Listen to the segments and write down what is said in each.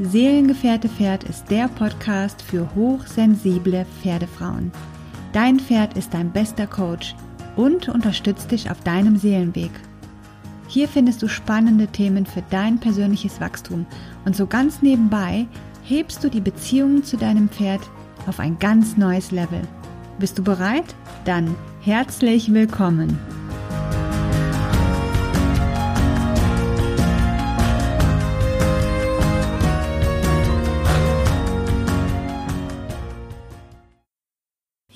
Seelengefährte Pferd ist der Podcast für hochsensible Pferdefrauen. Dein Pferd ist dein bester Coach und unterstützt dich auf deinem Seelenweg. Hier findest du spannende Themen für dein persönliches Wachstum und so ganz nebenbei hebst du die Beziehungen zu deinem Pferd auf ein ganz neues Level. Bist du bereit? Dann herzlich willkommen!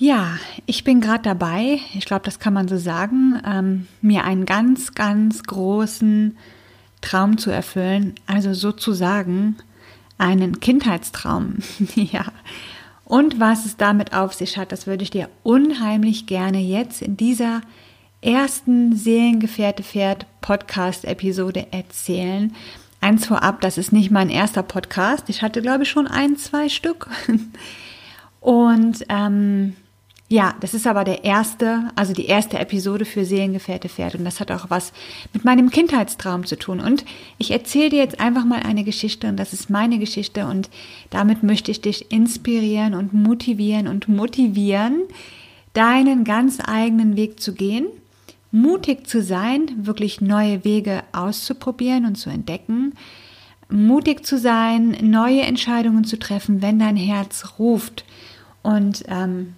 Ja, ich bin gerade dabei, ich glaube, das kann man so sagen, ähm, mir einen ganz, ganz großen Traum zu erfüllen, also sozusagen einen Kindheitstraum. ja. Und was es damit auf sich hat, das würde ich dir unheimlich gerne jetzt in dieser ersten Seelengefährte Pferd Podcast Episode erzählen. Eins vorab, das ist nicht mein erster Podcast. Ich hatte, glaube ich, schon ein, zwei Stück. Und ähm, ja, das ist aber der erste, also die erste Episode für Seelengefährte Pferd und das hat auch was mit meinem Kindheitstraum zu tun. Und ich erzähle dir jetzt einfach mal eine Geschichte und das ist meine Geschichte und damit möchte ich dich inspirieren und motivieren und motivieren, deinen ganz eigenen Weg zu gehen, mutig zu sein, wirklich neue Wege auszuprobieren und zu entdecken, mutig zu sein, neue Entscheidungen zu treffen, wenn dein Herz ruft. Und ähm,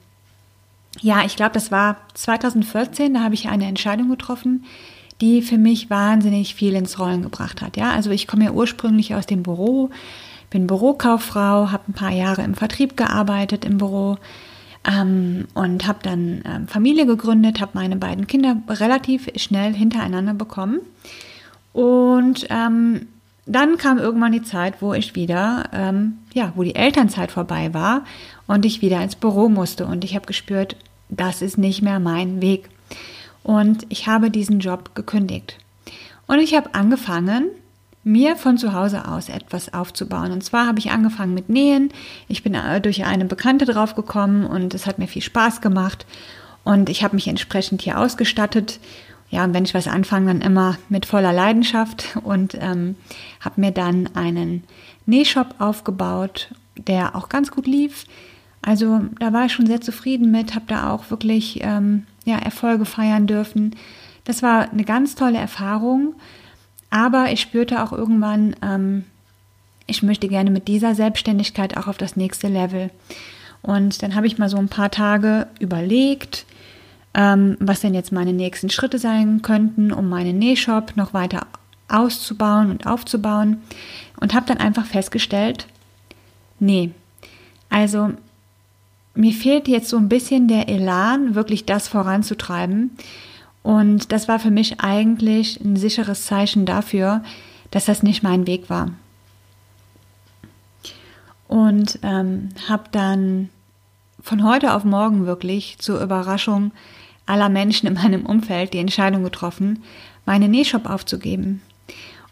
ja, ich glaube, das war 2014, da habe ich eine Entscheidung getroffen, die für mich wahnsinnig viel ins Rollen gebracht hat. Ja, also ich komme ja ursprünglich aus dem Büro, bin Bürokauffrau, habe ein paar Jahre im Vertrieb gearbeitet im Büro ähm, und habe dann ähm, Familie gegründet, habe meine beiden Kinder relativ schnell hintereinander bekommen und ähm, dann kam irgendwann die Zeit, wo ich wieder, ähm, ja, wo die Elternzeit vorbei war und ich wieder ins Büro musste und ich habe gespürt, das ist nicht mehr mein Weg. Und ich habe diesen Job gekündigt. Und ich habe angefangen, mir von zu Hause aus etwas aufzubauen. Und zwar habe ich angefangen mit Nähen. Ich bin äh, durch eine Bekannte draufgekommen und es hat mir viel Spaß gemacht. Und ich habe mich entsprechend hier ausgestattet. Ja, und wenn ich was anfange, dann immer mit voller Leidenschaft und ähm, habe mir dann einen Nähshop aufgebaut, der auch ganz gut lief. Also da war ich schon sehr zufrieden mit, habe da auch wirklich ähm, ja, Erfolge feiern dürfen. Das war eine ganz tolle Erfahrung, aber ich spürte auch irgendwann, ähm, ich möchte gerne mit dieser Selbstständigkeit auch auf das nächste Level. Und dann habe ich mal so ein paar Tage überlegt, ähm, was denn jetzt meine nächsten Schritte sein könnten, um meinen Nähshop noch weiter auszubauen und aufzubauen. Und habe dann einfach festgestellt, nee, also mir fehlt jetzt so ein bisschen der Elan, wirklich das voranzutreiben. Und das war für mich eigentlich ein sicheres Zeichen dafür, dass das nicht mein Weg war. Und ähm, habe dann von heute auf morgen wirklich zur Überraschung aller Menschen in meinem Umfeld die Entscheidung getroffen, meine Nähshop aufzugeben.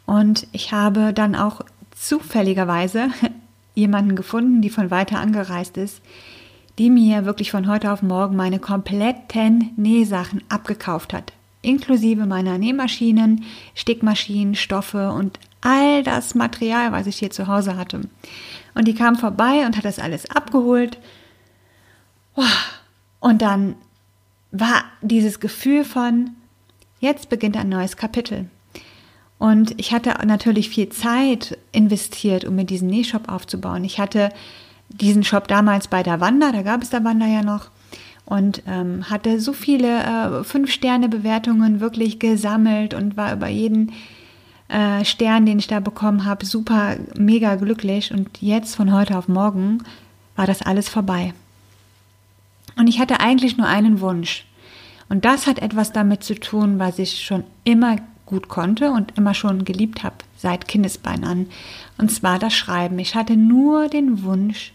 Und ich habe dann auch zufälligerweise jemanden gefunden, die von weiter angereist ist, die mir wirklich von heute auf morgen meine kompletten Nähsachen abgekauft hat. Inklusive meiner Nähmaschinen, Stickmaschinen, Stoffe und all das Material, was ich hier zu Hause hatte. Und die kam vorbei und hat das alles abgeholt. Und dann war dieses Gefühl von, jetzt beginnt ein neues Kapitel. Und ich hatte natürlich viel Zeit investiert, um mir diesen Nähshop aufzubauen. Ich hatte diesen Shop damals bei der Wanda, da gab es der Wanda ja noch, und ähm, hatte so viele äh, Fünf-Sterne-Bewertungen wirklich gesammelt und war über jeden äh, Stern, den ich da bekommen habe, super, mega glücklich. Und jetzt von heute auf morgen war das alles vorbei. Und ich hatte eigentlich nur einen Wunsch. Und das hat etwas damit zu tun, was ich schon immer gut konnte und immer schon geliebt habe, seit Kindesbein an. Und zwar das Schreiben. Ich hatte nur den Wunsch,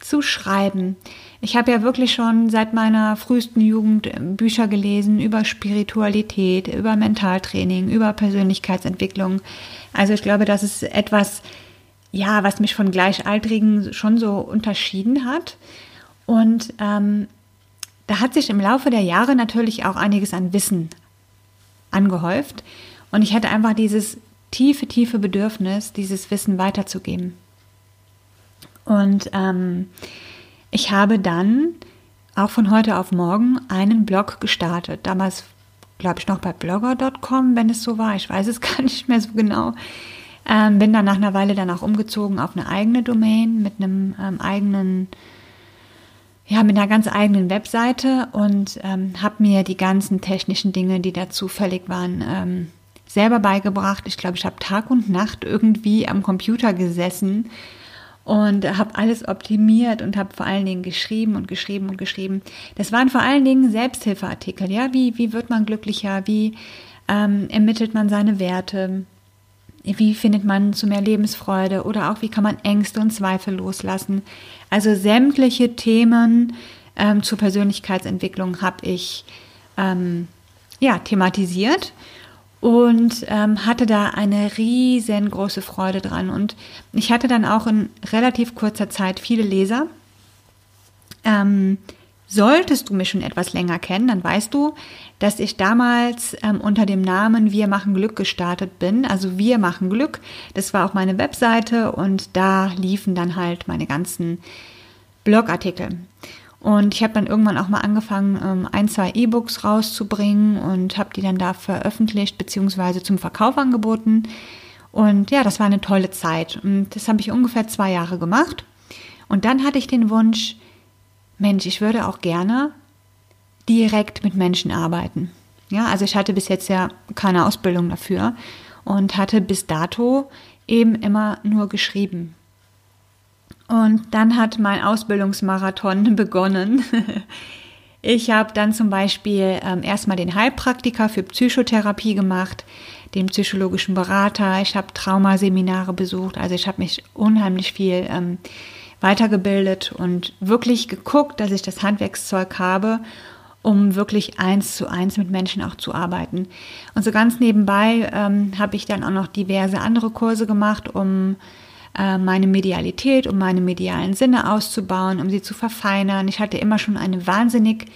zu schreiben. Ich habe ja wirklich schon seit meiner frühesten Jugend äh, Bücher gelesen über Spiritualität, über Mentaltraining, über Persönlichkeitsentwicklung. Also ich glaube, das ist etwas, ja, was mich von Gleichaltrigen schon so unterschieden hat. Und ähm, da hat sich im Laufe der Jahre natürlich auch einiges an Wissen angehäuft. Und ich hatte einfach dieses tiefe, tiefe Bedürfnis, dieses Wissen weiterzugeben. Und ähm, ich habe dann auch von heute auf morgen einen Blog gestartet. Damals, glaube ich, noch bei blogger.com, wenn es so war. Ich weiß es gar nicht mehr so genau. Ähm, bin dann nach einer Weile dann auch umgezogen auf eine eigene Domain mit einem ähm, eigenen, ja, mit einer ganz eigenen Webseite und ähm, habe mir die ganzen technischen Dinge, die da zufällig waren, ähm, selber beigebracht. Ich glaube, ich habe Tag und Nacht irgendwie am Computer gesessen und habe alles optimiert und habe vor allen Dingen geschrieben und geschrieben und geschrieben. Das waren vor allen Dingen Selbsthilfeartikel. Ja, wie wie wird man glücklicher? Wie ähm, ermittelt man seine Werte? Wie findet man zu mehr Lebensfreude? Oder auch wie kann man Ängste und Zweifel loslassen? Also sämtliche Themen ähm, zur Persönlichkeitsentwicklung habe ich ähm, ja thematisiert und ähm, hatte da eine riesengroße Freude dran. Und ich hatte dann auch in relativ kurzer Zeit viele Leser. Ähm, solltest du mich schon etwas länger kennen, dann weißt du, dass ich damals ähm, unter dem Namen Wir machen Glück gestartet bin. Also Wir machen Glück. Das war auch meine Webseite und da liefen dann halt meine ganzen Blogartikel. Und ich habe dann irgendwann auch mal angefangen, ähm, ein, zwei E-Books rauszubringen und habe die dann da veröffentlicht bzw. zum Verkauf angeboten. Und ja, das war eine tolle Zeit. Und das habe ich ungefähr zwei Jahre gemacht. Und dann hatte ich den Wunsch, Mensch, ich würde auch gerne direkt mit Menschen arbeiten. Ja, also ich hatte bis jetzt ja keine Ausbildung dafür und hatte bis dato eben immer nur geschrieben. Und dann hat mein Ausbildungsmarathon begonnen. Ich habe dann zum Beispiel ähm, erstmal den Heilpraktiker für Psychotherapie gemacht, den psychologischen Berater. Ich habe Traumaseminare besucht. Also ich habe mich unheimlich viel ähm, weitergebildet und wirklich geguckt, dass ich das Handwerkszeug habe, um wirklich eins zu eins mit Menschen auch zu arbeiten. Und so ganz nebenbei ähm, habe ich dann auch noch diverse andere Kurse gemacht, um äh, meine Medialität, um meine medialen Sinne auszubauen, um sie zu verfeinern. Ich hatte immer schon eine wahnsinnig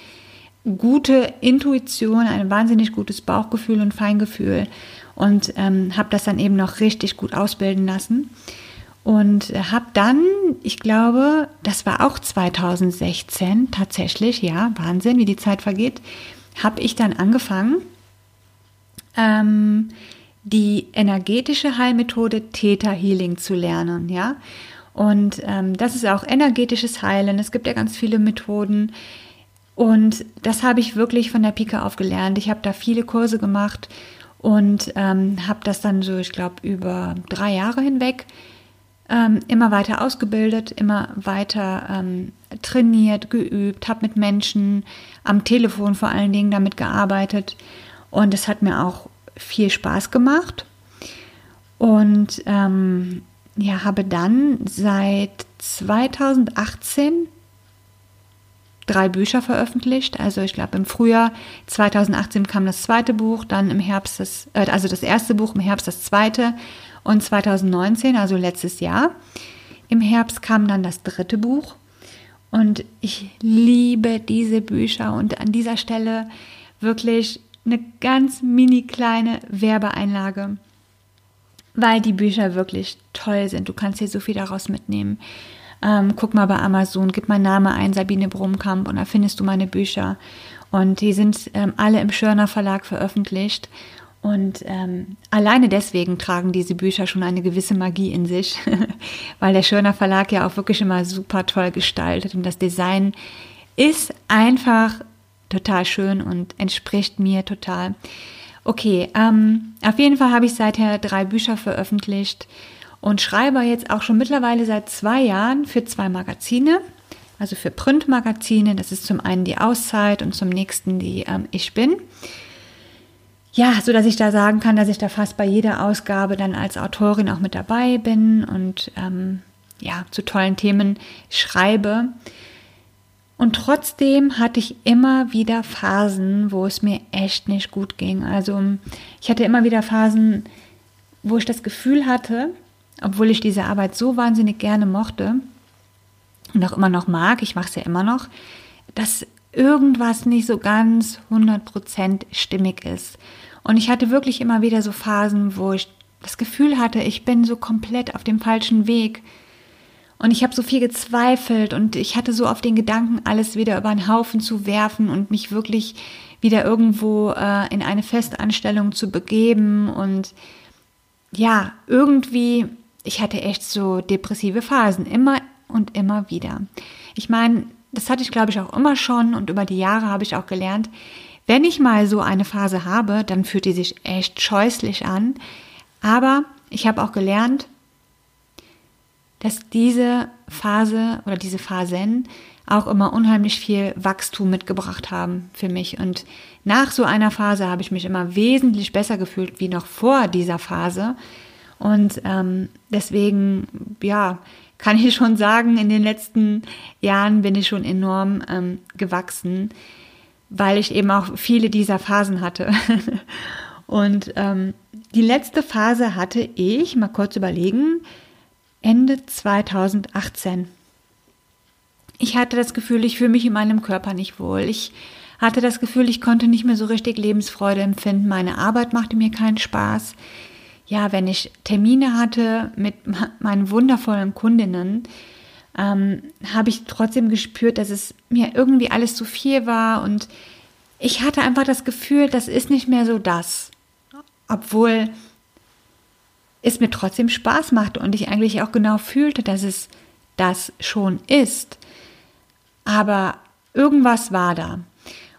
gute Intuition, ein wahnsinnig gutes Bauchgefühl und Feingefühl und ähm, habe das dann eben noch richtig gut ausbilden lassen. Und habe dann, ich glaube, das war auch 2016 tatsächlich, ja, Wahnsinn, wie die Zeit vergeht, habe ich dann angefangen, ähm, die energetische Heilmethode Theta Healing zu lernen, ja. Und ähm, das ist auch energetisches Heilen. Es gibt ja ganz viele Methoden. Und das habe ich wirklich von der Pike auf gelernt. Ich habe da viele Kurse gemacht und ähm, habe das dann so, ich glaube, über drei Jahre hinweg ähm, immer weiter ausgebildet, immer weiter ähm, trainiert, geübt, habe mit Menschen am Telefon vor allen Dingen damit gearbeitet. Und es hat mir auch viel Spaß gemacht und ähm, ja, habe dann seit 2018 drei Bücher veröffentlicht. Also ich glaube im Frühjahr 2018 kam das zweite Buch, dann im Herbst das, äh, also das erste Buch, im Herbst das zweite und 2019, also letztes Jahr, im Herbst kam dann das dritte Buch. Und ich liebe diese Bücher und an dieser Stelle wirklich eine ganz mini kleine Werbeeinlage, weil die Bücher wirklich toll sind. Du kannst hier so viel daraus mitnehmen. Ähm, guck mal bei Amazon, gib mein Name ein, Sabine Brumkamp, und da findest du meine Bücher. Und die sind ähm, alle im Schörner Verlag veröffentlicht. Und ähm, alleine deswegen tragen diese Bücher schon eine gewisse Magie in sich, weil der Schörner Verlag ja auch wirklich immer super toll gestaltet und das Design ist einfach total schön und entspricht mir total. Okay, ähm, auf jeden Fall habe ich seither drei Bücher veröffentlicht und schreibe jetzt auch schon mittlerweile seit zwei Jahren für zwei Magazine, also für Printmagazine. Das ist zum einen die Auszeit und zum nächsten die ähm, Ich bin. Ja, so dass ich da sagen kann, dass ich da fast bei jeder Ausgabe dann als Autorin auch mit dabei bin und ähm, ja zu tollen Themen schreibe. Und trotzdem hatte ich immer wieder Phasen, wo es mir echt nicht gut ging. Also ich hatte immer wieder Phasen, wo ich das Gefühl hatte, obwohl ich diese Arbeit so wahnsinnig gerne mochte und auch immer noch mag, ich mache es ja immer noch, dass irgendwas nicht so ganz 100% stimmig ist. Und ich hatte wirklich immer wieder so Phasen, wo ich das Gefühl hatte, ich bin so komplett auf dem falschen Weg Und ich habe so viel gezweifelt und ich hatte so auf den Gedanken, alles wieder über den Haufen zu werfen und mich wirklich wieder irgendwo äh, in eine Festanstellung zu begeben. Und ja, irgendwie, ich hatte echt so depressive Phasen, immer und immer wieder. Ich meine, das hatte ich, glaube ich, auch immer schon und über die Jahre habe ich auch gelernt, wenn ich mal so eine Phase habe, dann fühlt die sich echt scheußlich an. Aber ich habe auch gelernt, dass diese Phase oder diese Phasen auch immer unheimlich viel Wachstum mitgebracht haben für mich. Und nach so einer Phase habe ich mich immer wesentlich besser gefühlt wie noch vor dieser Phase. Und ähm, deswegen, ja, kann ich schon sagen, in den letzten Jahren bin ich schon enorm ähm, gewachsen, weil ich eben auch viele dieser Phasen hatte. Und ähm, die letzte Phase hatte ich, mal kurz überlegen, Ende 2018. Ich hatte das Gefühl, ich fühle mich in meinem Körper nicht wohl. Ich hatte das Gefühl, ich konnte nicht mehr so richtig Lebensfreude empfinden. Meine Arbeit machte mir keinen Spaß. Ja, wenn ich Termine hatte mit meinen wundervollen Kundinnen, ähm, habe ich trotzdem gespürt, dass es mir irgendwie alles zu viel war und ich hatte einfach das Gefühl, das ist nicht mehr so das. Obwohl es mir trotzdem Spaß machte und ich eigentlich auch genau fühlte, dass es das schon ist. Aber irgendwas war da.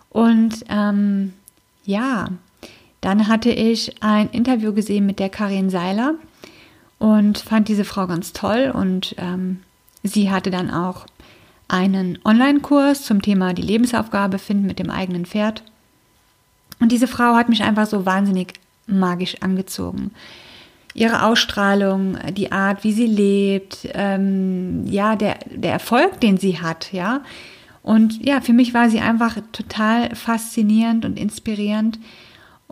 Und ähm, ja, dann hatte ich ein Interview gesehen mit der Karin Seiler und fand diese Frau ganz toll. Und ähm, sie hatte dann auch einen Online-Kurs zum Thema die Lebensaufgabe finden mit dem eigenen Pferd. Und diese Frau hat mich einfach so wahnsinnig magisch angezogen ihre Ausstrahlung, die Art, wie sie lebt, ähm, ja, der, der Erfolg, den sie hat, ja. Und ja, für mich war sie einfach total faszinierend und inspirierend.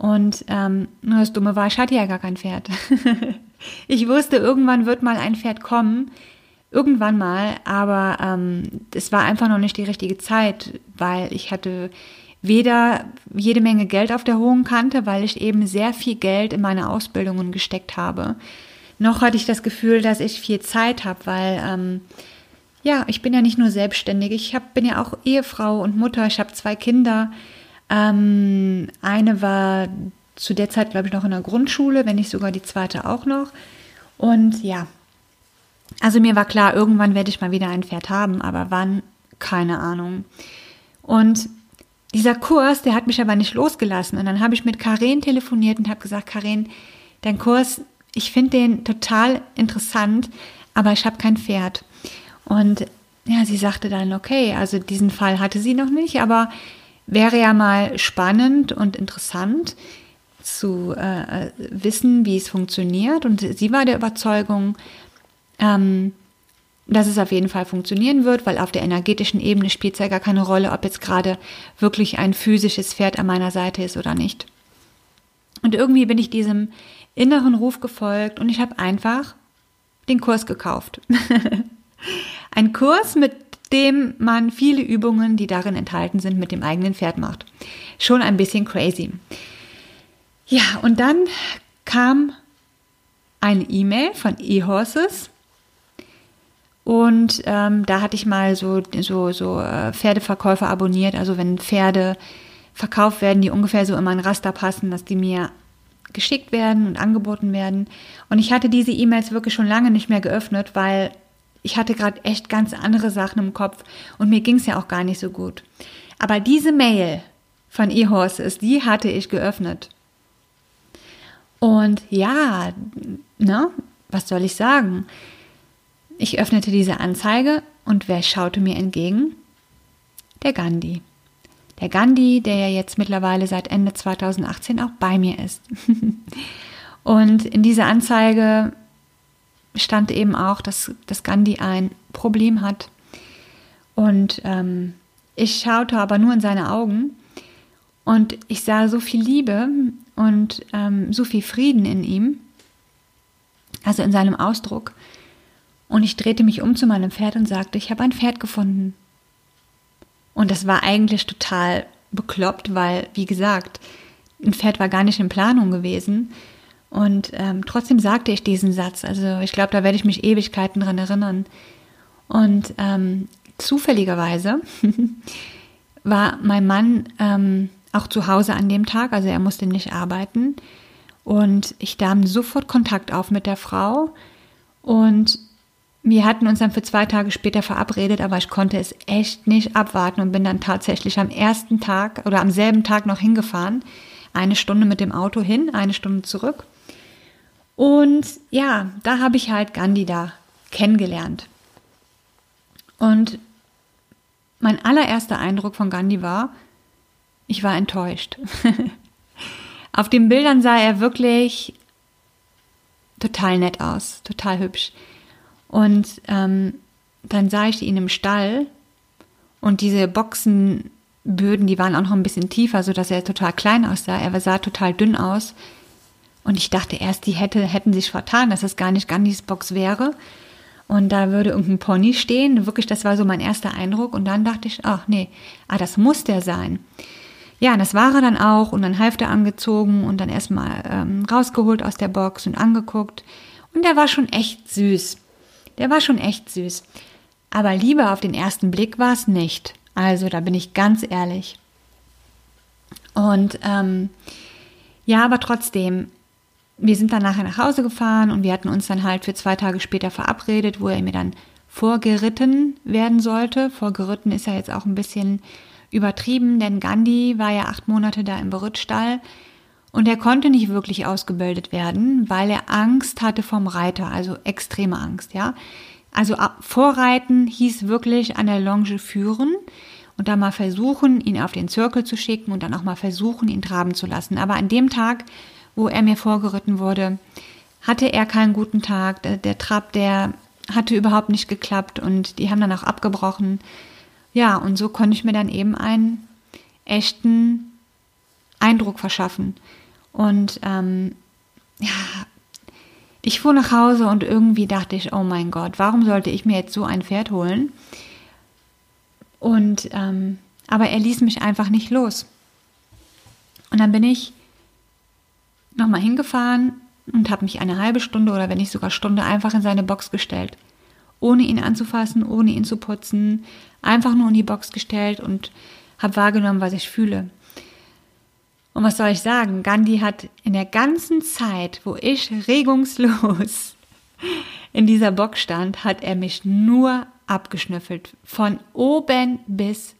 Und ähm, nur das Dumme war, ich hatte ja gar kein Pferd. ich wusste, irgendwann wird mal ein Pferd kommen. Irgendwann mal, aber ähm, es war einfach noch nicht die richtige Zeit, weil ich hatte weder jede Menge Geld auf der hohen Kante, weil ich eben sehr viel Geld in meine Ausbildungen gesteckt habe. Noch hatte ich das Gefühl, dass ich viel Zeit habe, weil ähm, ja, ich bin ja nicht nur selbstständig, ich hab, bin ja auch Ehefrau und Mutter, ich habe zwei Kinder. Ähm, eine war zu der Zeit, glaube ich, noch in der Grundschule, wenn nicht sogar die zweite auch noch. Und ja, also mir war klar, irgendwann werde ich mal wieder ein Pferd haben, aber wann, keine Ahnung. Und dieser Kurs, der hat mich aber nicht losgelassen. Und dann habe ich mit Karen telefoniert und habe gesagt, Karen, dein Kurs, ich finde den total interessant, aber ich habe kein Pferd. Und ja, sie sagte dann, okay, also diesen Fall hatte sie noch nicht, aber wäre ja mal spannend und interessant zu äh, wissen, wie es funktioniert. Und sie war der Überzeugung, ähm, dass es auf jeden Fall funktionieren wird, weil auf der energetischen Ebene spielt es ja gar keine Rolle, ob jetzt gerade wirklich ein physisches Pferd an meiner Seite ist oder nicht. Und irgendwie bin ich diesem inneren Ruf gefolgt und ich habe einfach den Kurs gekauft. ein Kurs, mit dem man viele Übungen, die darin enthalten sind, mit dem eigenen Pferd macht. Schon ein bisschen crazy. Ja, und dann kam eine E-Mail von eHorses und ähm, da hatte ich mal so, so, so äh, Pferdeverkäufer abonniert. Also wenn Pferde verkauft werden, die ungefähr so in mein Raster passen, dass die mir geschickt werden und angeboten werden. Und ich hatte diese E-Mails wirklich schon lange nicht mehr geöffnet, weil ich hatte gerade echt ganz andere Sachen im Kopf und mir ging es ja auch gar nicht so gut. Aber diese Mail von eHorses, die hatte ich geöffnet. Und ja, ne, was soll ich sagen? Ich öffnete diese Anzeige und wer schaute mir entgegen? Der Gandhi. Der Gandhi, der ja jetzt mittlerweile seit Ende 2018 auch bei mir ist. und in dieser Anzeige stand eben auch, dass, dass Gandhi ein Problem hat. Und ähm, ich schaute aber nur in seine Augen und ich sah so viel Liebe und ähm, so viel Frieden in ihm, also in seinem Ausdruck, und ich drehte mich um zu meinem Pferd und sagte, ich habe ein Pferd gefunden. Und das war eigentlich total bekloppt, weil, wie gesagt, ein Pferd war gar nicht in Planung gewesen. Und ähm, trotzdem sagte ich diesen Satz. Also ich glaube, da werde ich mich Ewigkeiten dran erinnern. Und ähm, zufälligerweise war mein Mann ähm, auch zu Hause an dem Tag, also er musste nicht arbeiten. Und ich nahm sofort Kontakt auf mit der Frau und wir hatten uns dann für zwei Tage später verabredet, aber ich konnte es echt nicht abwarten und bin dann tatsächlich am ersten Tag oder am selben Tag noch hingefahren. Eine Stunde mit dem Auto hin, eine Stunde zurück. Und ja, da habe ich halt Gandhi da kennengelernt. Und mein allererster Eindruck von Gandhi war, ich war enttäuscht. Auf den Bildern sah er wirklich total nett aus, total hübsch. Und ähm, dann sah ich ihn im Stall und diese Boxenböden, die waren auch noch ein bisschen tiefer, sodass er total klein aussah. Er sah total dünn aus. Und ich dachte erst, die hätte, hätten sich vertan, dass es gar nicht Gandhis Box wäre. Und da würde irgendein Pony stehen. Wirklich, das war so mein erster Eindruck. Und dann dachte ich, ach nee, ah, das muss der sein. Ja, das war er dann auch und dann Halfter angezogen und dann erstmal ähm, rausgeholt aus der Box und angeguckt. Und der war schon echt süß. Der war schon echt süß. Aber Liebe auf den ersten Blick war es nicht. Also da bin ich ganz ehrlich. Und ähm, ja, aber trotzdem, wir sind dann nachher nach Hause gefahren und wir hatten uns dann halt für zwei Tage später verabredet, wo er mir dann vorgeritten werden sollte. Vorgeritten ist ja jetzt auch ein bisschen übertrieben, denn Gandhi war ja acht Monate da im Berittstall und er konnte nicht wirklich ausgebildet werden, weil er Angst hatte vom Reiter, also extreme Angst, ja. Also Vorreiten hieß wirklich an der Longe führen und dann mal versuchen, ihn auf den Zirkel zu schicken und dann auch mal versuchen, ihn traben zu lassen. Aber an dem Tag, wo er mir vorgeritten wurde, hatte er keinen guten Tag. Der, der Trab, der hatte überhaupt nicht geklappt und die haben dann auch abgebrochen. Ja, und so konnte ich mir dann eben einen echten Eindruck verschaffen. Und ähm, ja, ich fuhr nach Hause und irgendwie dachte ich, oh mein Gott, warum sollte ich mir jetzt so ein Pferd holen? Und ähm, aber er ließ mich einfach nicht los. Und dann bin ich nochmal hingefahren und habe mich eine halbe Stunde oder wenn nicht sogar Stunde einfach in seine Box gestellt. Ohne ihn anzufassen, ohne ihn zu putzen, einfach nur in die Box gestellt und habe wahrgenommen, was ich fühle. Und was soll ich sagen? Gandhi hat in der ganzen Zeit, wo ich regungslos in dieser Box stand, hat er mich nur abgeschnüffelt. Von oben bis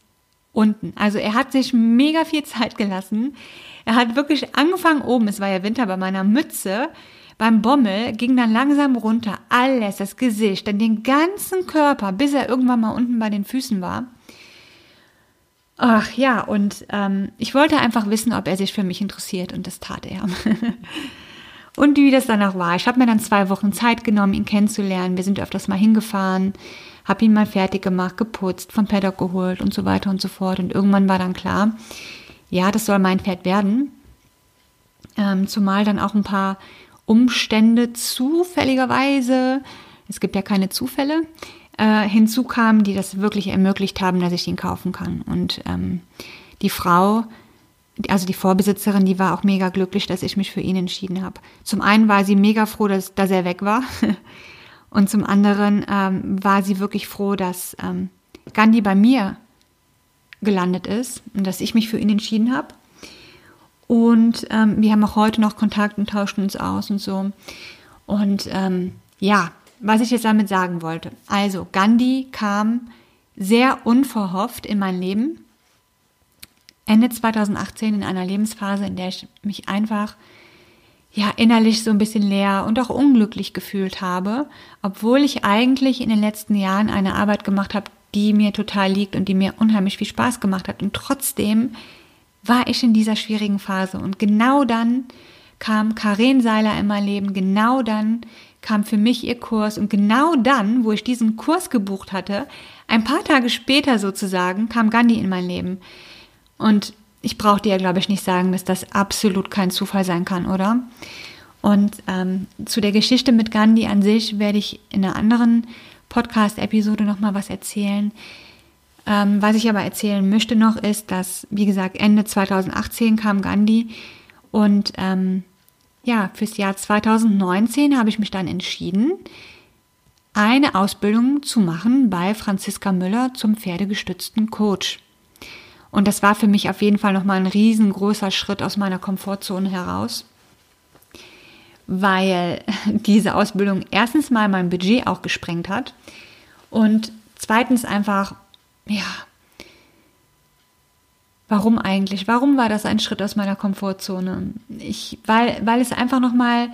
unten. Also er hat sich mega viel Zeit gelassen. Er hat wirklich angefangen oben, es war ja Winter bei meiner Mütze, beim Bommel ging dann langsam runter, alles, das Gesicht, dann den ganzen Körper, bis er irgendwann mal unten bei den Füßen war. Ach ja, und ähm, ich wollte einfach wissen, ob er sich für mich interessiert und das tat er. und wie das dann auch war. Ich habe mir dann zwei Wochen Zeit genommen, ihn kennenzulernen. Wir sind öfters mal hingefahren, habe ihn mal fertig gemacht, geputzt, vom Paddock geholt und so weiter und so fort. Und irgendwann war dann klar, ja, das soll mein Pferd werden. Ähm, zumal dann auch ein paar Umstände zufälligerweise, es gibt ja keine Zufälle, äh, hinzukamen, die das wirklich ermöglicht haben, dass ich ihn kaufen kann. Und ähm, die Frau, also die Vorbesitzerin, die war auch mega glücklich, dass ich mich für ihn entschieden habe. Zum einen war sie mega froh, dass, dass er weg war. Und zum anderen ähm, war sie wirklich froh, dass ähm, Gandhi bei mir gelandet ist und dass ich mich für ihn entschieden habe. Und ähm, wir haben auch heute noch Kontakt und tauschen uns aus und so. Und ähm, ja, was ich jetzt damit sagen wollte. Also, Gandhi kam sehr unverhofft in mein Leben. Ende 2018 in einer Lebensphase, in der ich mich einfach ja innerlich so ein bisschen leer und auch unglücklich gefühlt habe, obwohl ich eigentlich in den letzten Jahren eine Arbeit gemacht habe, die mir total liegt und die mir unheimlich viel Spaß gemacht hat. Und trotzdem war ich in dieser schwierigen Phase. Und genau dann kam Karen Seiler in mein Leben, genau dann kam für mich ihr Kurs und genau dann, wo ich diesen Kurs gebucht hatte, ein paar Tage später sozusagen, kam Gandhi in mein Leben. Und ich brauche dir ja, glaube ich, nicht sagen, dass das absolut kein Zufall sein kann, oder? Und ähm, zu der Geschichte mit Gandhi an sich werde ich in einer anderen Podcast-Episode nochmal was erzählen. Ähm, was ich aber erzählen möchte noch ist, dass, wie gesagt, Ende 2018 kam Gandhi und ähm, ja, fürs Jahr 2019 habe ich mich dann entschieden, eine Ausbildung zu machen bei Franziska Müller zum pferdegestützten Coach. Und das war für mich auf jeden Fall nochmal ein riesengroßer Schritt aus meiner Komfortzone heraus, weil diese Ausbildung erstens mal mein Budget auch gesprengt hat und zweitens einfach, ja, warum eigentlich? Warum war das ein Schritt aus meiner Komfortzone? Ich, weil, weil es einfach nochmal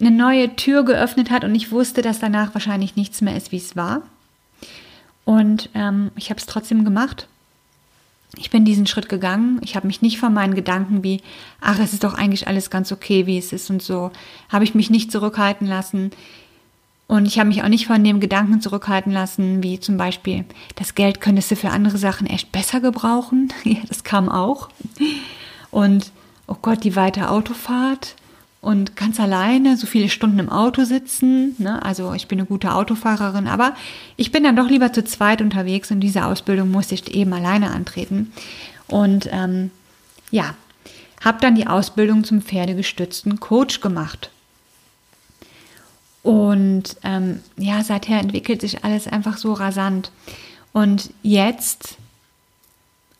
eine neue Tür geöffnet hat und ich wusste, dass danach wahrscheinlich nichts mehr ist, wie es war. Und ähm, ich habe es trotzdem gemacht. Ich bin diesen Schritt gegangen. Ich habe mich nicht von meinen Gedanken wie, ach, es ist doch eigentlich alles ganz okay, wie es ist und so, habe ich mich nicht zurückhalten lassen. Und ich habe mich auch nicht von dem Gedanken zurückhalten lassen, wie zum Beispiel, das Geld könntest du für andere Sachen echt besser gebrauchen. ja, das kam auch. Und, oh Gott, die weite Autofahrt und ganz alleine so viele Stunden im Auto sitzen. Ne? Also ich bin eine gute Autofahrerin, aber ich bin dann doch lieber zu zweit unterwegs und diese Ausbildung musste ich eben alleine antreten. Und ähm, ja, habe dann die Ausbildung zum pferdegestützten Coach gemacht. Und ähm, ja, seither entwickelt sich alles einfach so rasant. Und jetzt,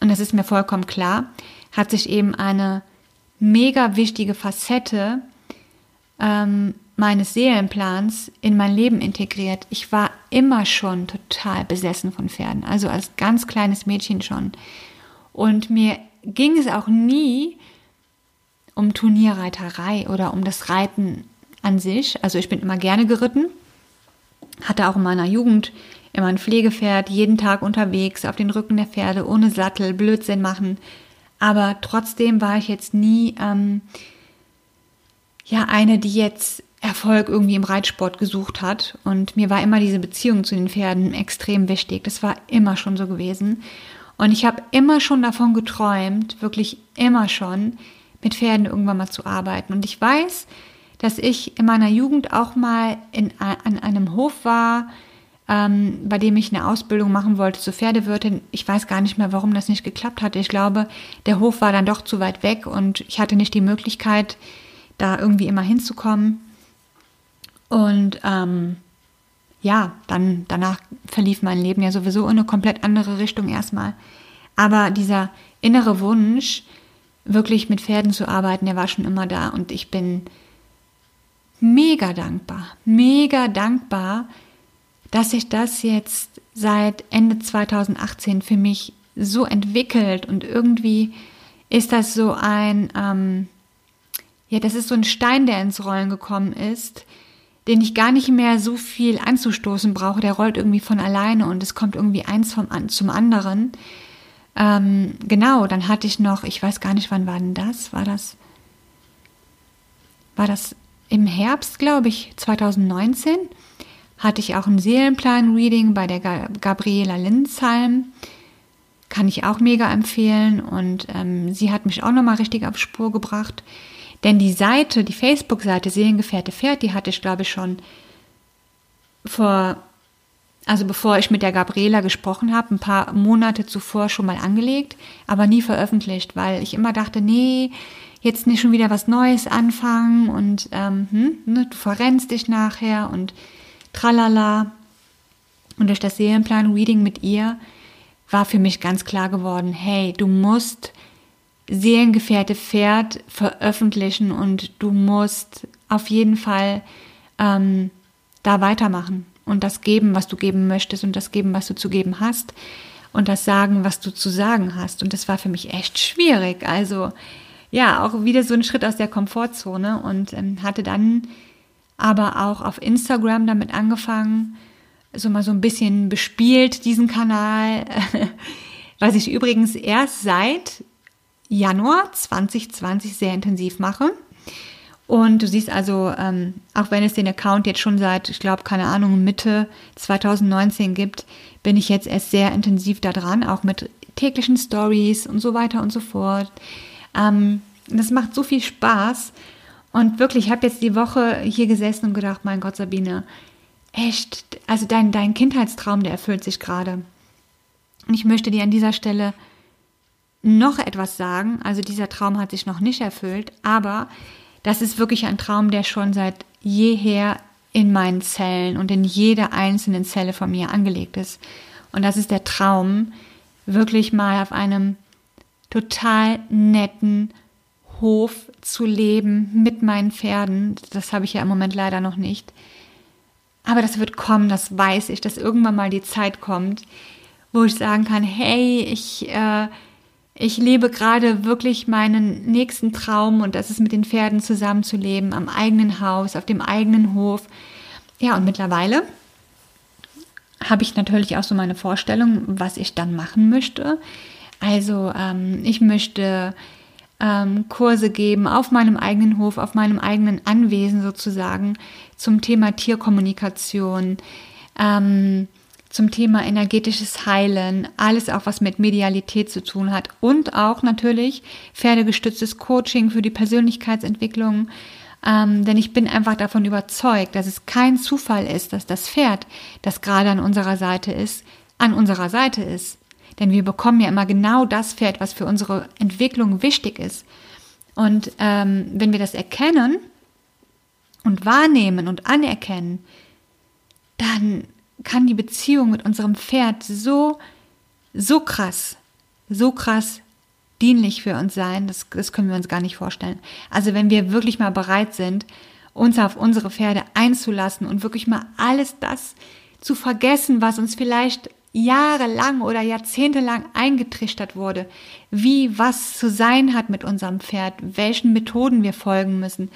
und das ist mir vollkommen klar, hat sich eben eine mega wichtige Facette ähm, meines Seelenplans in mein Leben integriert. Ich war immer schon total besessen von Pferden, also als ganz kleines Mädchen schon. Und mir ging es auch nie um Turnierreiterei oder um das Reiten an sich. Also ich bin immer gerne geritten, hatte auch in meiner Jugend immer ein Pflegepferd, jeden Tag unterwegs auf den Rücken der Pferde, ohne Sattel, Blödsinn machen. Aber trotzdem war ich jetzt nie ähm, ja eine, die jetzt Erfolg irgendwie im Reitsport gesucht hat. Und mir war immer diese Beziehung zu den Pferden extrem wichtig. Das war immer schon so gewesen. Und ich habe immer schon davon geträumt, wirklich immer schon, mit Pferden irgendwann mal zu arbeiten. Und ich weiß, dass ich in meiner Jugend auch mal in, an einem Hof war, ähm, bei dem ich eine Ausbildung machen wollte zur Pferdewirtin. Ich weiß gar nicht mehr, warum das nicht geklappt hatte. Ich glaube, der Hof war dann doch zu weit weg und ich hatte nicht die Möglichkeit, da irgendwie immer hinzukommen. Und ähm, ja, dann danach verlief mein Leben ja sowieso in eine komplett andere Richtung erstmal. Aber dieser innere Wunsch, wirklich mit Pferden zu arbeiten, der war schon immer da und ich bin mega dankbar, mega dankbar, dass sich das jetzt seit Ende 2018 für mich so entwickelt und irgendwie ist das so ein, ähm, ja, das ist so ein Stein, der ins Rollen gekommen ist, den ich gar nicht mehr so viel anzustoßen brauche. Der rollt irgendwie von alleine und es kommt irgendwie eins vom, zum anderen. Ähm, genau, dann hatte ich noch, ich weiß gar nicht, wann war denn das? War das, war das im Herbst, glaube ich, 2019? Hatte ich auch ein Seelenplan-Reading bei der Gabriela Linzheim. Kann ich auch mega empfehlen. Und ähm, sie hat mich auch nochmal richtig auf Spur gebracht. Denn die Seite, die Facebook-Seite Seelengefährte Pferd, die hatte ich, glaube ich, schon vor, also bevor ich mit der Gabriela gesprochen habe, ein paar Monate zuvor schon mal angelegt, aber nie veröffentlicht, weil ich immer dachte, nee, jetzt nicht schon wieder was Neues anfangen und ähm, hm, ne, du verrennst dich nachher und tralala. Und durch das Seelenplan-Reading mit ihr war für mich ganz klar geworden, hey, du musst Seelengefährte Pferd veröffentlichen und du musst auf jeden Fall ähm, da weitermachen und das geben, was du geben möchtest und das geben, was du zu geben hast und das sagen, was du zu sagen hast. Und das war für mich echt schwierig. Also ja, auch wieder so ein Schritt aus der Komfortzone und ähm, hatte dann aber auch auf Instagram damit angefangen, so mal so ein bisschen bespielt diesen Kanal, was ich übrigens erst seit Januar 2020 sehr intensiv mache. Und du siehst also, ähm, auch wenn es den Account jetzt schon seit, ich glaube, keine Ahnung, Mitte 2019 gibt, bin ich jetzt erst sehr intensiv da dran, auch mit täglichen Stories und so weiter und so fort. Ähm, das macht so viel Spaß. Und wirklich, ich habe jetzt die Woche hier gesessen und gedacht, mein Gott, Sabine, echt, also dein, dein Kindheitstraum, der erfüllt sich gerade. Und ich möchte dir an dieser Stelle noch etwas sagen. Also dieser Traum hat sich noch nicht erfüllt, aber das ist wirklich ein Traum, der schon seit jeher in meinen Zellen und in jeder einzelnen Zelle von mir angelegt ist. Und das ist der Traum, wirklich mal auf einem total netten Hof zu leben mit meinen Pferden. Das habe ich ja im Moment leider noch nicht. Aber das wird kommen, das weiß ich, dass irgendwann mal die Zeit kommt, wo ich sagen kann, hey, ich, äh, ich lebe gerade wirklich meinen nächsten Traum und das ist mit den Pferden zusammenzuleben, am eigenen Haus, auf dem eigenen Hof. Ja, und mittlerweile habe ich natürlich auch so meine Vorstellung, was ich dann machen möchte. Also ähm, ich möchte ähm, Kurse geben auf meinem eigenen Hof, auf meinem eigenen Anwesen sozusagen zum Thema Tierkommunikation, ähm, zum Thema energetisches Heilen, alles auch was mit Medialität zu tun hat und auch natürlich pferdegestütztes Coaching für die Persönlichkeitsentwicklung. Ähm, denn ich bin einfach davon überzeugt, dass es kein Zufall ist, dass das Pferd, das gerade an unserer Seite ist, an unserer Seite ist. Denn wir bekommen ja immer genau das Pferd, was für unsere Entwicklung wichtig ist. Und ähm, wenn wir das erkennen und wahrnehmen und anerkennen, dann kann die Beziehung mit unserem Pferd so, so krass, so krass dienlich für uns sein, das, das können wir uns gar nicht vorstellen. Also wenn wir wirklich mal bereit sind, uns auf unsere Pferde einzulassen und wirklich mal alles das zu vergessen, was uns vielleicht jahrelang oder jahrzehntelang eingetrichtert wurde, wie was zu sein hat mit unserem Pferd, welchen Methoden wir folgen müssen,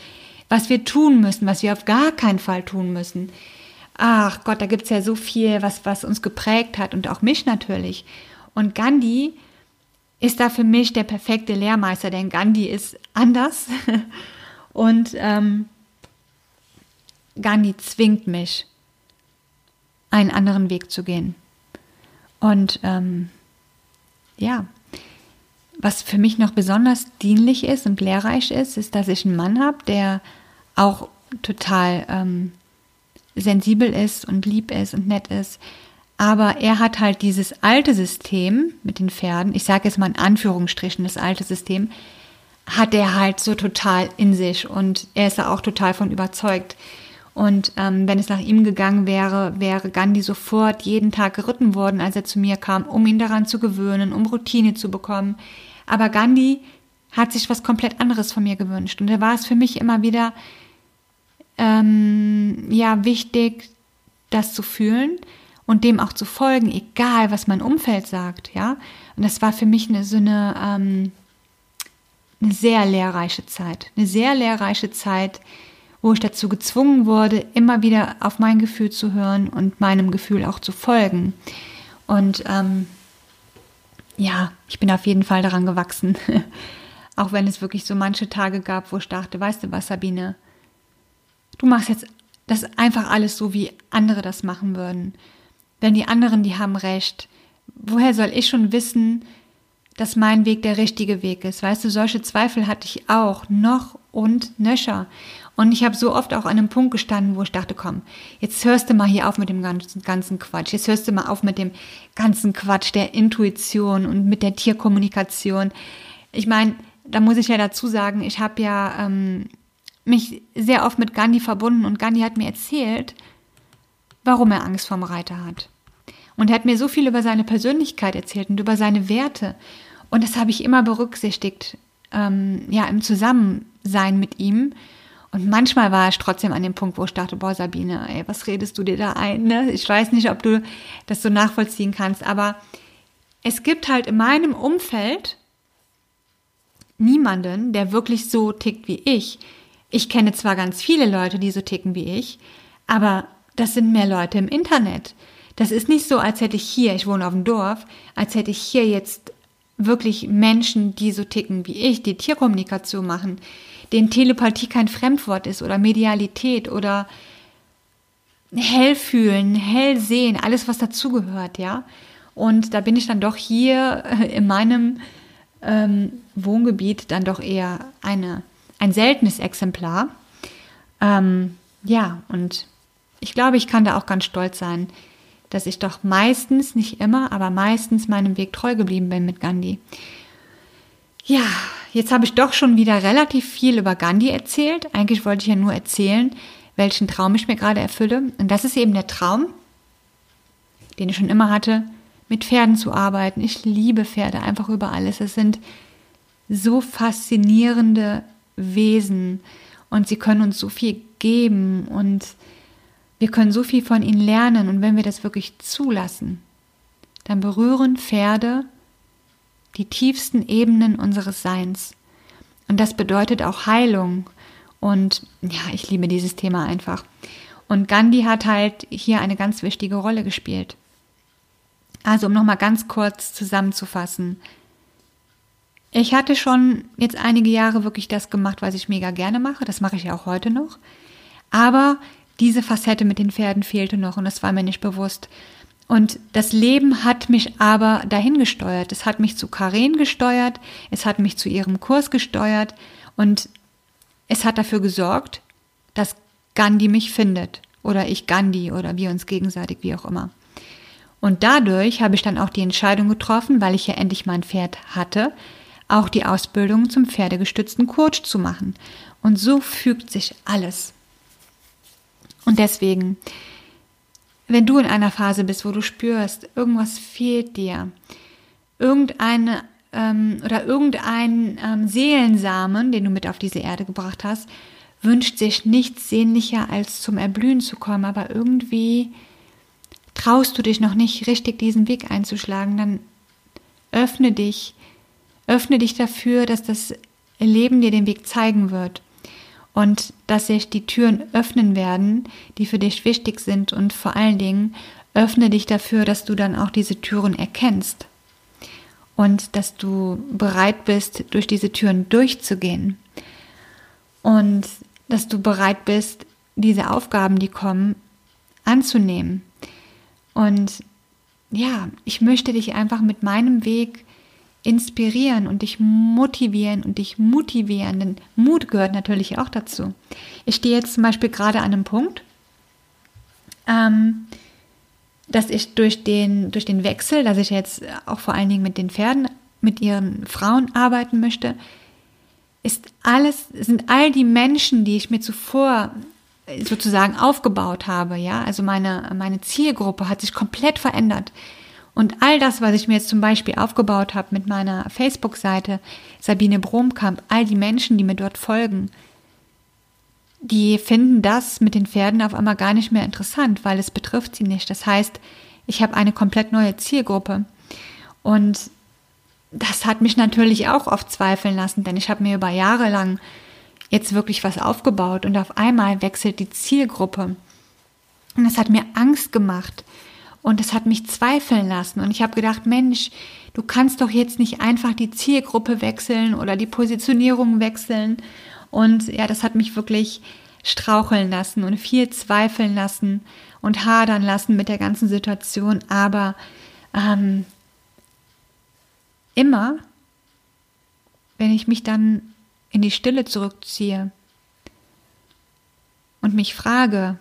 was wir tun müssen, was wir auf gar keinen Fall tun müssen. Ach Gott, da gibt's ja so viel, was, was uns geprägt hat und auch mich natürlich. Und Gandhi ist da für mich der perfekte Lehrmeister, denn Gandhi ist anders und ähm, Gandhi zwingt mich, einen anderen Weg zu gehen. Und ähm, ja, was für mich noch besonders dienlich ist und lehrreich ist, ist, dass ich einen Mann habe, der auch total ähm, sensibel ist und lieb ist und nett ist. Aber er hat halt dieses alte System mit den Pferden, ich sage jetzt mal in Anführungsstrichen das alte System, hat er halt so total in sich und er ist da auch total von überzeugt. Und ähm, wenn es nach ihm gegangen wäre, wäre Gandhi sofort jeden Tag geritten worden, als er zu mir kam, um ihn daran zu gewöhnen, um Routine zu bekommen. Aber Gandhi hat sich was komplett anderes von mir gewünscht. Und da war es für mich immer wieder ähm, ja wichtig, das zu fühlen und dem auch zu folgen, egal was mein Umfeld sagt, ja. Und das war für mich eine, so eine, ähm, eine sehr lehrreiche Zeit, eine sehr lehrreiche Zeit, wo ich dazu gezwungen wurde, immer wieder auf mein Gefühl zu hören und meinem Gefühl auch zu folgen. Und ähm, ja, ich bin auf jeden Fall daran gewachsen. auch wenn es wirklich so manche Tage gab, wo ich dachte, weißt du was, Sabine, du machst jetzt das einfach alles so, wie andere das machen würden. Denn die anderen, die haben recht. Woher soll ich schon wissen, dass mein Weg der richtige Weg ist? Weißt du, solche Zweifel hatte ich auch noch und nöcher. Und ich habe so oft auch an einem Punkt gestanden, wo ich dachte, komm, jetzt hörst du mal hier auf mit dem ganzen, Quatsch. Jetzt hörst du mal auf mit dem ganzen Quatsch der Intuition und mit der Tierkommunikation. Ich meine, da muss ich ja dazu sagen, ich habe ja ähm, mich sehr oft mit Gandhi verbunden und Gandhi hat mir erzählt, warum er Angst vorm Reiter hat. Und er hat mir so viel über seine Persönlichkeit erzählt und über seine Werte. Und das habe ich immer berücksichtigt, ähm, ja, im Zusammensein mit ihm. Und manchmal war ich trotzdem an dem Punkt, wo ich dachte, boah, Sabine, ey, was redest du dir da ein? Ne? Ich weiß nicht, ob du das so nachvollziehen kannst, aber es gibt halt in meinem Umfeld niemanden, der wirklich so tickt wie ich. Ich kenne zwar ganz viele Leute, die so ticken wie ich, aber das sind mehr Leute im Internet. Das ist nicht so, als hätte ich hier, ich wohne auf dem Dorf, als hätte ich hier jetzt wirklich Menschen, die so ticken wie ich, die Tierkommunikation machen, denen Telepathie kein Fremdwort ist oder Medialität oder hell fühlen, hell sehen, alles was dazugehört, ja. Und da bin ich dann doch hier in meinem ähm, Wohngebiet dann doch eher eine, ein seltenes Exemplar. Ähm, ja, und ich glaube, ich kann da auch ganz stolz sein, dass ich doch meistens, nicht immer, aber meistens meinem Weg treu geblieben bin mit Gandhi. Ja, jetzt habe ich doch schon wieder relativ viel über Gandhi erzählt. Eigentlich wollte ich ja nur erzählen, welchen Traum ich mir gerade erfülle. Und das ist eben der Traum, den ich schon immer hatte, mit Pferden zu arbeiten. Ich liebe Pferde einfach über alles. Es sind so faszinierende Wesen und sie können uns so viel geben und wir können so viel von ihnen lernen. Und wenn wir das wirklich zulassen, dann berühren Pferde die tiefsten Ebenen unseres Seins. Und das bedeutet auch Heilung. Und ja, ich liebe dieses Thema einfach. Und Gandhi hat halt hier eine ganz wichtige Rolle gespielt. Also, um nochmal ganz kurz zusammenzufassen. Ich hatte schon jetzt einige Jahre wirklich das gemacht, was ich mega gerne mache. Das mache ich ja auch heute noch. Aber diese Facette mit den Pferden fehlte noch und das war mir nicht bewusst. Und das Leben hat mich aber dahin gesteuert. Es hat mich zu Karen gesteuert, es hat mich zu ihrem Kurs gesteuert und es hat dafür gesorgt, dass Gandhi mich findet oder ich Gandhi oder wir uns gegenseitig, wie auch immer. Und dadurch habe ich dann auch die Entscheidung getroffen, weil ich ja endlich mein Pferd hatte, auch die Ausbildung zum pferdegestützten Coach zu machen. Und so fügt sich alles. Und deswegen wenn du in einer Phase bist, wo du spürst, irgendwas fehlt dir, irgendeine ähm, oder irgendein ähm, Seelensamen, den du mit auf diese Erde gebracht hast, wünscht sich nichts sehnlicher als zum Erblühen zu kommen, aber irgendwie traust du dich noch nicht richtig diesen Weg einzuschlagen, dann öffne dich, öffne dich dafür, dass das Leben dir den Weg zeigen wird und dass sich die Türen öffnen werden, die für dich wichtig sind und vor allen Dingen öffne dich dafür, dass du dann auch diese Türen erkennst und dass du bereit bist, durch diese Türen durchzugehen und dass du bereit bist, diese Aufgaben, die kommen, anzunehmen. Und ja, ich möchte dich einfach mit meinem Weg inspirieren und dich motivieren und dich motivieren, denn Mut gehört natürlich auch dazu. Ich stehe jetzt zum Beispiel gerade an einem Punkt, ähm, dass ich durch den, durch den Wechsel, dass ich jetzt auch vor allen Dingen mit den Pferden, mit ihren Frauen arbeiten möchte, ist alles, sind all die Menschen, die ich mir zuvor sozusagen aufgebaut habe, ja, also meine, meine Zielgruppe hat sich komplett verändert. Und all das, was ich mir jetzt zum Beispiel aufgebaut habe mit meiner Facebook-Seite Sabine Bromkamp, all die Menschen, die mir dort folgen, die finden das mit den Pferden auf einmal gar nicht mehr interessant, weil es betrifft sie nicht. Das heißt, ich habe eine komplett neue Zielgruppe. Und das hat mich natürlich auch oft zweifeln lassen, denn ich habe mir über Jahre lang jetzt wirklich was aufgebaut und auf einmal wechselt die Zielgruppe. Und das hat mir Angst gemacht. Und es hat mich zweifeln lassen. Und ich habe gedacht, Mensch, du kannst doch jetzt nicht einfach die Zielgruppe wechseln oder die Positionierung wechseln. Und ja, das hat mich wirklich straucheln lassen und viel zweifeln lassen und hadern lassen mit der ganzen Situation. Aber ähm, immer, wenn ich mich dann in die Stille zurückziehe und mich frage,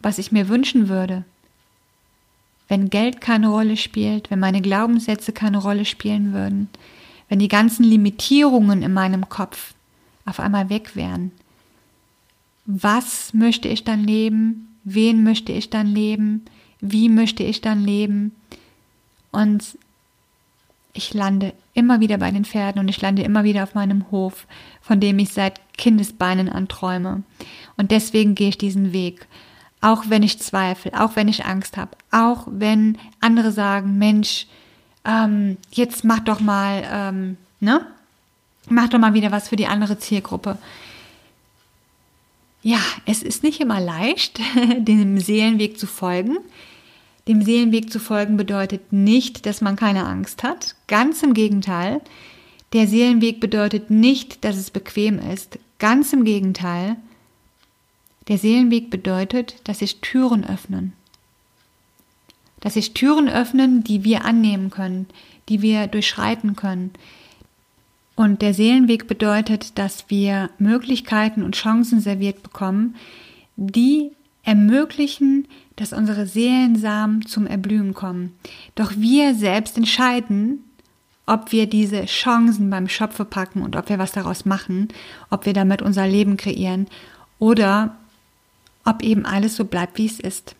was ich mir wünschen würde, wenn Geld keine Rolle spielt, wenn meine Glaubenssätze keine Rolle spielen würden, wenn die ganzen Limitierungen in meinem Kopf auf einmal weg wären. Was möchte ich dann leben? Wen möchte ich dann leben? Wie möchte ich dann leben? Und ich lande immer wieder bei den Pferden und ich lande immer wieder auf meinem Hof, von dem ich seit Kindesbeinen anträume. Und deswegen gehe ich diesen Weg auch wenn ich zweifle, auch wenn ich Angst habe, auch wenn andere sagen, Mensch, ähm, jetzt mach doch mal, ähm, ne? Mach doch mal wieder was für die andere Zielgruppe. Ja, es ist nicht immer leicht, dem Seelenweg zu folgen. Dem Seelenweg zu folgen bedeutet nicht, dass man keine Angst hat. Ganz im Gegenteil. Der Seelenweg bedeutet nicht, dass es bequem ist. Ganz im Gegenteil. Der Seelenweg bedeutet, dass sich Türen öffnen. Dass sich Türen öffnen, die wir annehmen können, die wir durchschreiten können. Und der Seelenweg bedeutet, dass wir Möglichkeiten und Chancen serviert bekommen, die ermöglichen, dass unsere Seelensamen zum Erblühen kommen. Doch wir selbst entscheiden, ob wir diese Chancen beim Schopfe packen und ob wir was daraus machen, ob wir damit unser Leben kreieren oder ob eben alles so bleibt, wie es ist.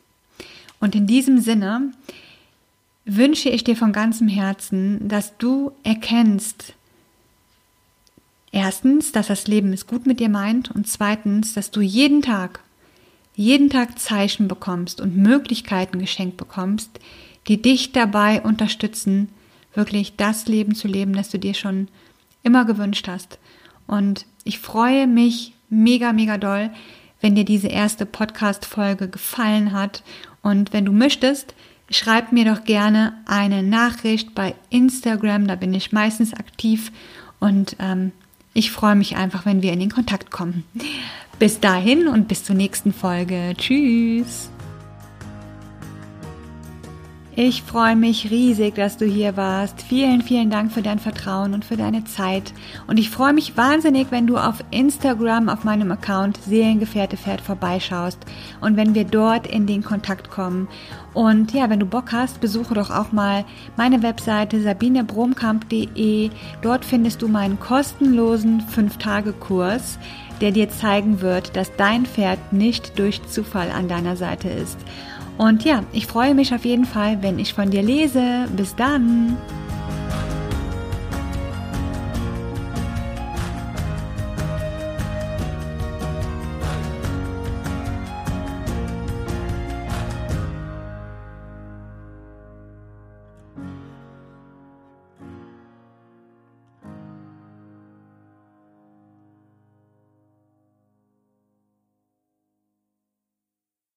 Und in diesem Sinne wünsche ich dir von ganzem Herzen, dass du erkennst, erstens, dass das Leben es gut mit dir meint und zweitens, dass du jeden Tag, jeden Tag Zeichen bekommst und Möglichkeiten geschenkt bekommst, die dich dabei unterstützen, wirklich das Leben zu leben, das du dir schon immer gewünscht hast. Und ich freue mich mega, mega doll, wenn dir diese erste Podcast-Folge gefallen hat. Und wenn du möchtest, schreib mir doch gerne eine Nachricht bei Instagram, da bin ich meistens aktiv und ähm, ich freue mich einfach, wenn wir in den Kontakt kommen. Bis dahin und bis zur nächsten Folge. Tschüss. Ich freue mich riesig, dass du hier warst. Vielen, vielen Dank für dein Vertrauen und für deine Zeit. Und ich freue mich wahnsinnig, wenn du auf Instagram auf meinem Account Seelengefährte Pferd vorbeischaust und wenn wir dort in den Kontakt kommen. Und ja, wenn du Bock hast, besuche doch auch mal meine Webseite sabinebromkamp.de. Dort findest du meinen kostenlosen 5-Tage-Kurs, der dir zeigen wird, dass dein Pferd nicht durch Zufall an deiner Seite ist. Und ja, ich freue mich auf jeden Fall, wenn ich von dir lese. Bis dann!